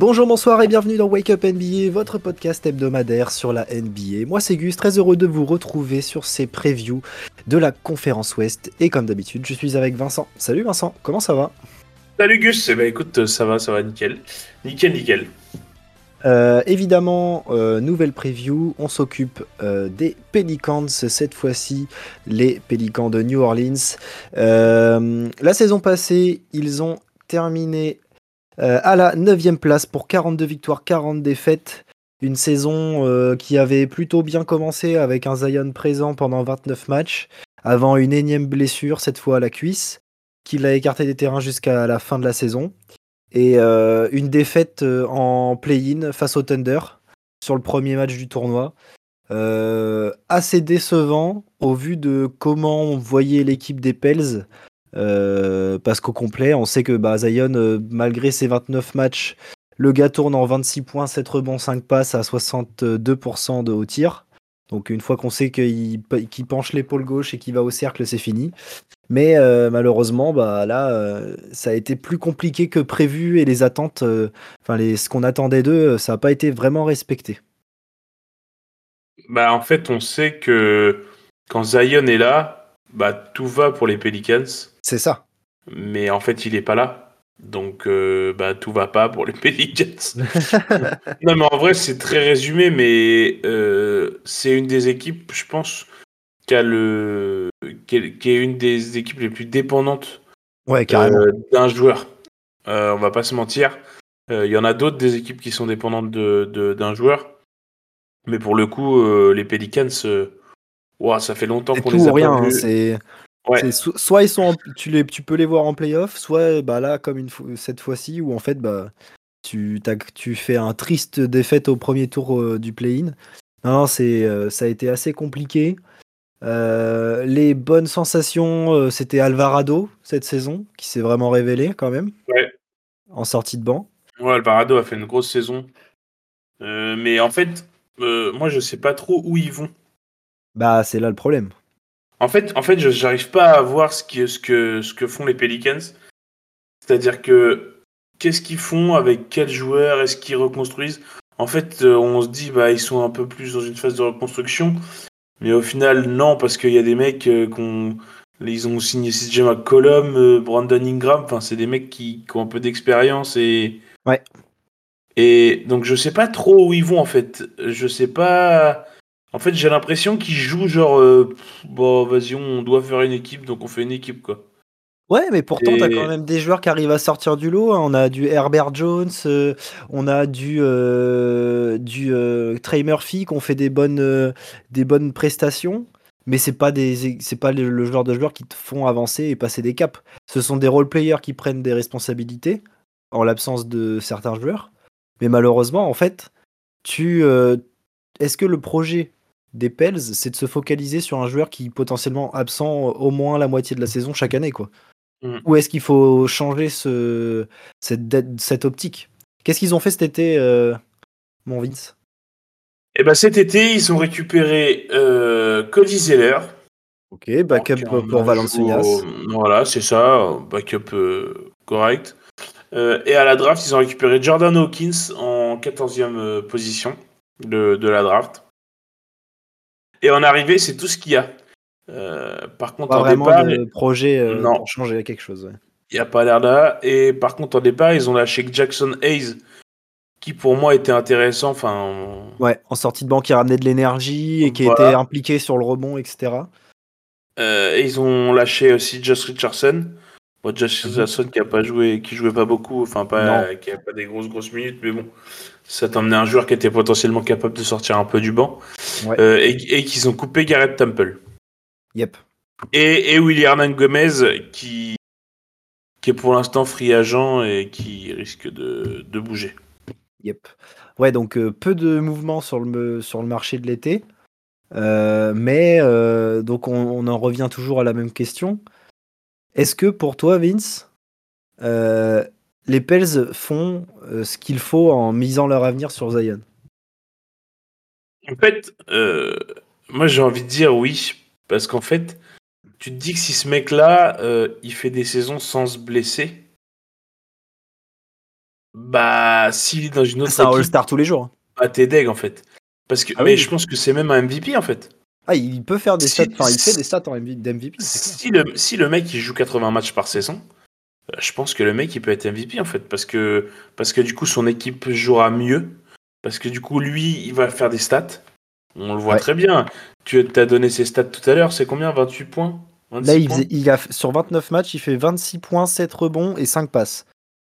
Bonjour, bonsoir et bienvenue dans Wake Up NBA, votre podcast hebdomadaire sur la NBA. Moi c'est Gus, très heureux de vous retrouver sur ces previews de la conférence Ouest. Et comme d'habitude, je suis avec Vincent. Salut Vincent, comment ça va? Salut Gus, eh ben, écoute, ça va, ça va nickel. Nickel, nickel. Euh, évidemment, euh, nouvelle preview, on s'occupe euh, des Pelicans, cette fois-ci les Pelicans de New Orleans. la saison passée, ils ont terminé à la 9 place pour 42 victoires, 40 défaites. Une saison qui avait plutôt bien commencé avec un Zion présent pendant 29 matchs, avant une énième blessure, cette fois à la cuisse, qui l'a écarté des terrains jusqu'à la fin de la saison et euh, une défaite euh, en play-in face au Thunder sur le premier match du tournoi. Euh, assez décevant au vu de comment on voyait l'équipe des Pels. Parce qu'au complet, on sait que bah, Zion, malgré ses 29 matchs, le gars tourne en 26 points, 7 rebonds, 5 passes à 62% de haut tir. Donc une fois qu'on sait qu'il penche l'épaule gauche et qu'il va au cercle, c'est fini. Mais euh, malheureusement, bah là, euh, ça a été plus compliqué que prévu et les attentes, euh, enfin ce qu'on attendait d'eux, ça n'a pas été vraiment respecté. Bah en fait, on sait que quand Zion est là, bah tout va pour les Pelicans. C'est ça. Mais en fait, il est pas là. Donc, bah, tout va pas pour les Pelicans. non, mais en vrai, c'est très résumé, mais c'est une des équipes, je pense, qui a le qui est, une des équipes les plus dépendantes ouais, euh, d'un joueur. Euh, on va pas se mentir. Euh, il y en a d'autres des équipes qui sont dépendantes d'un de, joueur. Mais pour le coup, les Pelicans, ça fait longtemps qu'on les a rien, pas soit ils sont tu, les, tu peux les voir en playoff, soit bah là comme une cette fois-ci où en fait bah tu, tu fais un triste défaite au premier tour du play-in. Non, c'est ça a été assez compliqué. Euh, les bonnes sensations, euh, c'était Alvarado cette saison, qui s'est vraiment révélé quand même. Ouais. En sortie de banc. Ouais, Alvarado a fait une grosse saison. Euh, mais en fait, moi, je sais pas trop où ils vont. Bah, c'est là le problème. En fait, en fait, j'arrive pas à voir ce, ce, que, ce que font les Pelicans. C'est-à-dire que qu'est-ce qu'ils font avec quels joueurs Est-ce qu'ils reconstruisent? En fait, on se dit bah ils sont un peu plus dans une phase de reconstruction. Mais au final, non, parce qu'il y a des mecs euh, qu'on. Ils ont signé CJ McCollum, euh, Brandon Ingram, enfin, c'est des mecs qui, ont un peu d'expérience et. Ouais. Et donc, je sais pas trop où ils vont en fait. Je sais pas. En fait, j'ai l'impression qu'ils jouent genre. Euh, bon, vas-y, on doit faire une équipe, donc on fait une équipe, quoi. Ouais, mais pourtant, tu as quand même des joueurs qui arrivent à sortir du lot. Hein. On a du Herbert Jones, euh, on a du, euh, du euh, Trey Murphy qui ont fait des bonnes, des bonnes prestations. Mais c'est pas des c'est pas le, genre de joueurs qui te font avancer et passer des caps. Ce sont des role players qui prennent des responsabilités en l'absence de certains joueurs. Mais malheureusement, en fait, tu est-ce que le projet des Pels, c'est de se focaliser sur un joueur qui est potentiellement absent au moins la moitié de la saison chaque année, quoi. Mm. Ou est-ce qu'il faut changer ce, cette, cette optique? Qu'est-ce qu'ils ont fait cet été, euh, mon Vince? Eh ben, Cet été, ils ont récupéré euh, Cody Zeller. Ok, backup pour Valenciunas. Voilà, c'est ça, backup euh, correct. et à la draft, ils ont récupéré Jordan Hawkins en 14e position de, de la draft. Et en arrivée, c'est tout ce qu'il y a. Euh, par contre, en départ, de projet euh, pour changer quelque chose. Il n'y a pas l'air là. Et par contre, en départ, ils ont lâché Jackson Hayes, qui pour moi était intéressant. Enfin, ouais, en sortie de banque, qui ramenait de l'énergie et qui était impliqué sur le rebond, etc. Euh, et ils ont lâché aussi Josh Richardson. Bon, Josh mhm. Richardson qui a pas joué, qui jouait pas beaucoup, enfin pas, qui a pas des grosses grosses minutes, mais bon, ça t'emmenait un joueur qui était potentiellement capable de sortir un peu du banc. et, et qu'ils ont coupé Garrett Temple. Yep. Et, et William Gomez qui, qui est pour l'instant free agent et qui risque de, de bouger. Yep. Ouais, donc euh, peu de mouvements sur le, sur le marché de l'été. Euh, mais euh, donc on, en revient toujours à la même question. Est-ce que pour toi, Vince, les Pels font ce qu'il faut en misant leur avenir sur Zion? En fait, moi j'ai envie de dire oui, parce qu'en fait, tu te dis que si ce mec-là, euh, il fait des saisons sans se blesser, Bah, s'il est dans une autre C'est un All-Star tous les jours. hein. bah, t'es deg en fait. Parce que, Ah mais oui. je pense que c'est même un MVP en fait. Ah, il peut faire des Si- stats, enfin, il fait des stats en MV d'MVP. c'est clair. Si le, si le mec il joue 80 matchs par saison, euh, je pense que le mec il peut être MVP en fait. Parce que, parce que du coup son équipe jouera mieux. Parce que du coup lui il va faire des stats. On le voit Ouais. très bien. Tu as donné ses stats tout à l'heure, c'est combien? 28 points? 26 Là, il points? faisait- il a, sur 29 matchs, il fait 26 points, 7 rebonds et 5 passes.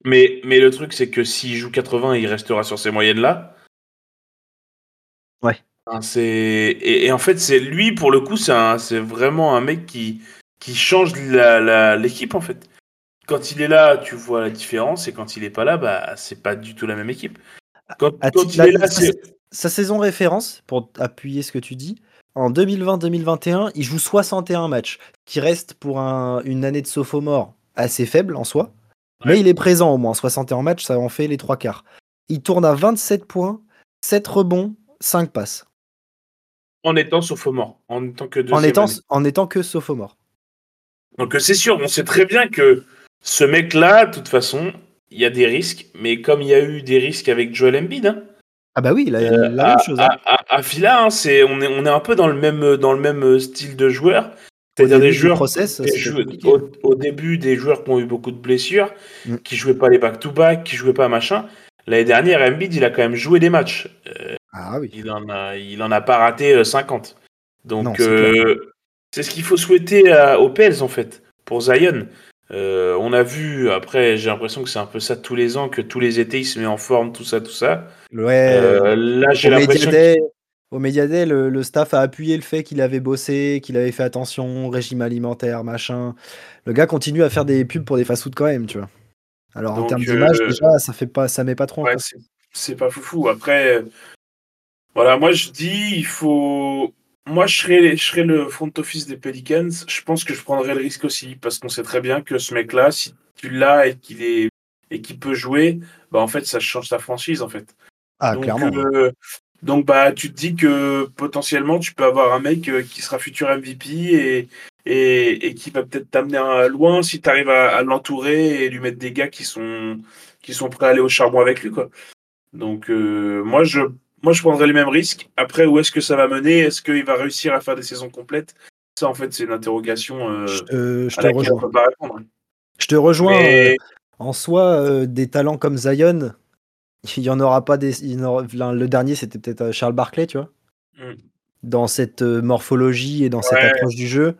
mais, mais le truc c'est que s'il joue 80, il restera sur ces moyennes là. Ouais. C'est et, et en fait c'est lui pour le coup c'est un- c'est vraiment un mec qui qui change la- la- l'équipe en fait. Quand il est là, tu vois la différence et quand il est pas là, bah c'est pas du tout la même équipe. Quand, il est la- là, sa, c'est sa saison référence, pour appuyer ce que tu dis, en 2020-2021, il joue 61 matchs, qui reste pour un- une année de sophomore assez faible en soi. Mais il est présent au moins. 61 matchs, ça en fait les trois quarts. Il tourne à 27 points, 7 rebonds, 5 passes. En étant sophomore, en étant que En étant, année. en étant que sophomore. Donc euh, c'est sûr, on sait très bien que ce mec-là, de toute façon, il y a des risques, mais comme il y a eu des risques avec Joel Embiid, hein, Ah bah oui, la, euh, la à, même chose. hein. à, à- à Fila, hein, c'est on est on est un peu dans le même dans le même style de joueurs, Au c'est-à-dire des joueurs process, des au début des joueurs qui ont eu beaucoup de blessures, Mm. qui jouaient pas les back-to-back, qui jouaient pas machin. L'année dernière, Embiid, il a quand même joué des matchs. Euh, Ah oui. il en a il en a pas raté euh, 50. Non, Donc c'est euh, c'est ce qu'il faut souhaiter à- aux Pels en fait pour Zion. Euh, on a vu après, j'ai l'impression que c'est un peu ça tous les ans, que tous les étés il se met en forme, tout ça, tout ça. Ouais. Euh, là, j'ai au l'impression. Au Media Day, le, le staff a appuyé le fait qu'il avait bossé, qu'il avait fait attention, régime alimentaire, machin. Le gars continue à faire des pubs pour des fast-food quand même, tu vois. Alors en termes d'image, euh, déjà, ça fait pas, ça met pas trop en Ouais, c'est- pas foufou. Après, euh, voilà, moi je dis, il faut. Moi, je serais, je serais le front office des Pelicans. Je pense que je prendrais le risque aussi, parce qu'on sait très bien que ce mec-là, si tu l'as et qu'il est et qu'il peut jouer, bah en fait, ça change ta franchise en fait. Ah, donc, clairement. euh, donc bah tu te dis que potentiellement tu peux avoir un mec euh, qui sera futur MVP et et, et qui va peut-être t'amener loin si tu arrives à, à l'entourer et lui mettre des gars qui sont qui sont prêts à aller au charbon avec lui quoi. Donc euh, moi je moi je prendrais les mêmes risques. Après où est-ce que ça va mener? Est-ce qu'il va réussir à faire des saisons complètes? Ça en fait c'est une interrogation euh, je à te laquelle on rejoins. peut pas répondre. Je te rejoins. Mais- euh, en soi, euh, des talents comme Zion, il y en aura pas des. il aura- le dernier, c'était peut-être Charles Barkley, tu vois. Mm. Dans cette morphologie et dans cette approche du jeu,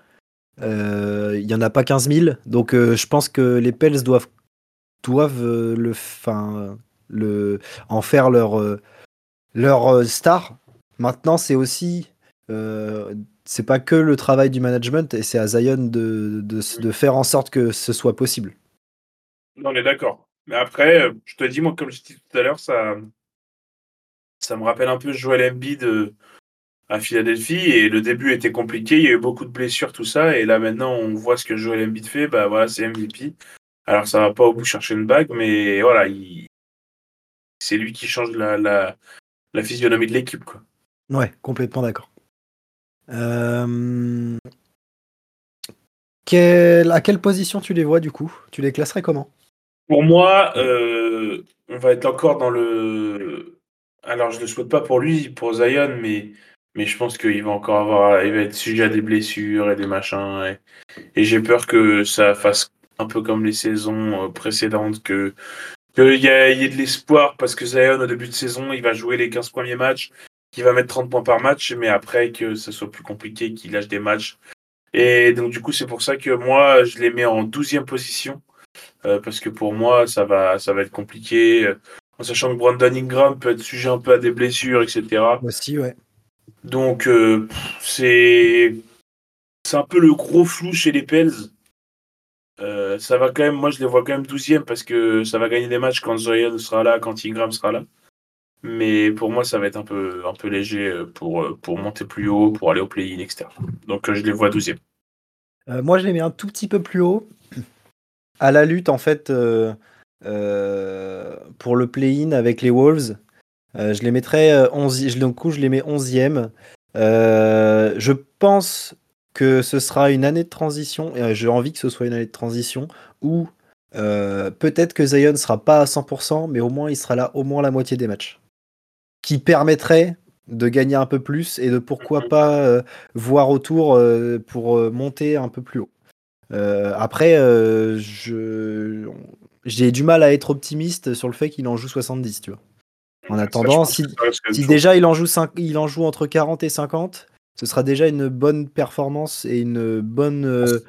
il y en a pas 15 000. Donc, je pense que les Pels doivent doivent le, fin, le, en faire leur leur euh, star. Maintenant, c'est aussi euh, c'est pas que le travail du management et c'est à Zion de, de, de faire en sorte que ce soit possible. On est d'accord. Mais après, euh, je te dis, moi, comme je disais tout à l'heure, ça, ça me rappelle un peu Joel Embiid euh, à Philadelphie. Et le début était compliqué, il y a eu beaucoup de blessures, tout ça. Et là, maintenant, on voit ce que Joel Embiid fait. Bah voilà, c'est MVP. Alors, ça va pas au bout chercher une bague, mais voilà, il... c'est lui qui change la, la, la physionomie de l'équipe. quoi. Ouais, complètement d'accord. Euh, quel- À quelle position tu les vois du coup? Tu les classerais comment? Pour moi, euh, on va être encore dans le. Alors, je ne le souhaite pas pour lui, pour Zion, mais, mais je pense qu'il va encore avoir. Il va être sujet à des blessures et des machins. Et, et j'ai peur que ça fasse un peu comme les saisons euh, précédentes, que qu'il y, ait de l'espoir, parce que Zion, au début de saison, il va jouer les 15 premiers matchs, qu'il va mettre 30 points par match, mais après que ça soit plus compliqué, qu'il lâche des matchs. Et donc, du coup, c'est pour ça que moi, je les mets en 12e position. Euh, parce que pour moi, ça va, ça va être compliqué. euh, En sachant que Brandon Ingram peut être sujet un peu à des blessures, etc. Aussi, ouais. Donc, euh, c'est c'est un peu le gros flou chez les Pels. Euh, ça va quand même, moi je les vois quand même 12e parce que ça va gagner des matchs quand Zion sera là, quand Ingram sera là. Mais pour moi, ça va être un peu, un peu léger euh, pour, euh, pour monter plus haut, pour aller au play-in, etc. Donc, je les vois 12e. Euh, moi, je les mets un tout petit peu plus haut. À la lutte, en fait, pour le play-in avec les Wolves, je les mettrais euh, 11 je, coup, je les mets 11e. Euh, je pense que ce sera une année de transition, et euh, j'ai envie que ce soit une année de transition, où euh, peut-être que Zion sera pas à 100%, mais au moins il sera là au moins la moitié des matchs. Qui permettrait de gagner un peu plus et de pourquoi Mhm. pas euh, voir autour euh, pour monter un peu plus haut. Après, je j'ai du mal à être optimiste sur le fait qu'il en joue 70, tu vois. En attendant, si, déjà il en, joue cinq- il en joue entre 40 et 50, ce sera déjà une bonne performance et une bonne euh,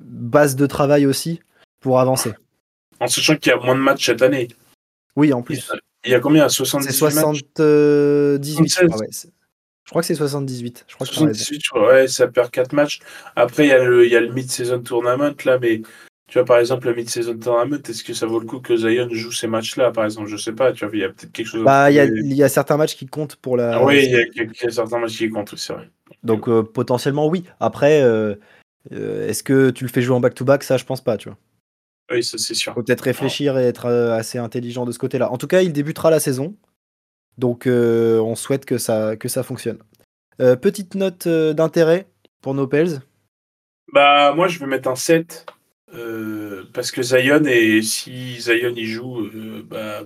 base de travail aussi pour avancer. En sachant qu'il y a moins de matchs cette année. Oui, en plus. il y a combien? C'est 78 matchs? 78. je 76. crois, ouais. C'est- Je crois que c'est 78. Je crois que t'as raison. 78, je crois, ouais, ça perd 4 matchs. Après, il y a le, il y a le mid-season tournament, là, mais tu vois, par exemple, le mid-season tournament, est-ce que ça vaut le coup que Zion joue ces matchs-là, par exemple Je sais pas, tu vois, il y a peut-être quelque chose Bah, il y, a- trouver. il y a certains matchs qui comptent pour la. Ah oui, il y y a certains matchs qui comptent, c'est vrai. Donc euh, potentiellement oui. Après, euh, euh, est-ce que tu le fais jouer en back-to-back? Ça, je pense pas, tu vois. Oui, ça, c'est sûr. Faut peut-être réfléchir et être assez intelligent de ce côté-là. En tout cas, il débutera la saison. Donc on souhaite que ça, que ça fonctionne. Petite note d'intérêt pour nos Pels. Bah, moi, je vais mettre un 7. euh, parce que Zion, et si Zion y joue, bah.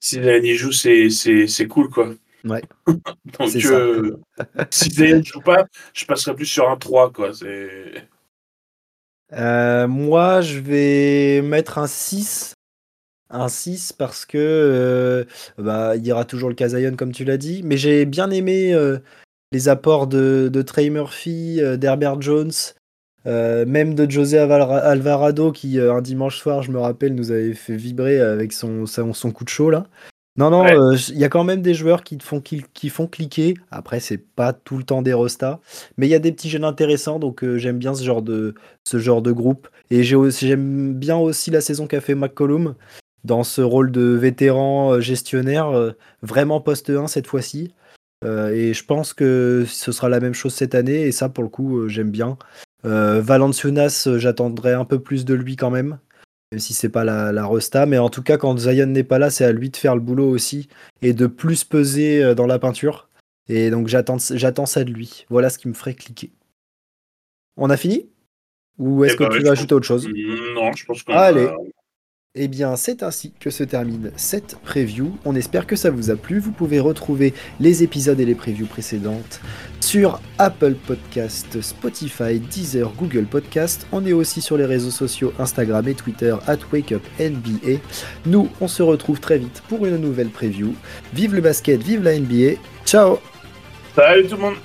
Si Zion y joue, c'est cool, quoi. Ouais. Donc, euh, si Zion joue pas, je passerai plus sur un 3, quoi. Euh, moi, je vais mettre un 6. Un 6 parce que euh, bah, il y aura toujours le Kazayon comme tu l'as dit. Mais j'ai bien aimé les apports de, de Trey Murphy, d'Herbert Jones, euh, même de José Alvarado qui euh, un dimanche soir, je me rappelle, nous avait fait vibrer avec son, son, son coup de chaud là. Non, non, Ouais. euh, il y a quand même des joueurs qui, te font, qui, qui font cliquer. Après, c'est pas tout le temps des restas. Mais il y a des petits jeunes intéressants, donc euh, j'aime bien ce genre de, ce genre de groupe. Et j'aime bien aussi la saison qu'a fait McCollum dans ce rôle de vétéran euh, gestionnaire, euh, vraiment poste 1 cette fois-ci. Et je pense que ce sera la même chose cette année, et ça, pour le coup, j'aime bien. Valanciunas, euh, j'attendrai un peu plus de lui quand même, même si c'est pas la, la resta. Mais en tout cas, quand Zion n'est pas là, c'est à lui de faire le boulot aussi et de plus peser euh, dans la peinture. Et donc j'attends j'attends ça de lui. Voilà ce qui me ferait cliquer. On a fini? Ou est-ce Eh que ben, tu veux ajouter autre chose? Non, je pense qu'on Allez. a- Eh bien, c'est ainsi que se termine cette preview. On espère que ça vous a plu. Vous pouvez retrouver les épisodes et les previews précédentes sur Apple Podcast, Spotify, Deezer, Google Podcast. On est aussi sur les réseaux sociaux Instagram et Twitter at WakeUpNBA. Nous, on se retrouve très vite pour une nouvelle preview. Vive le basket, vive la NBA. Ciao Salut tout le monde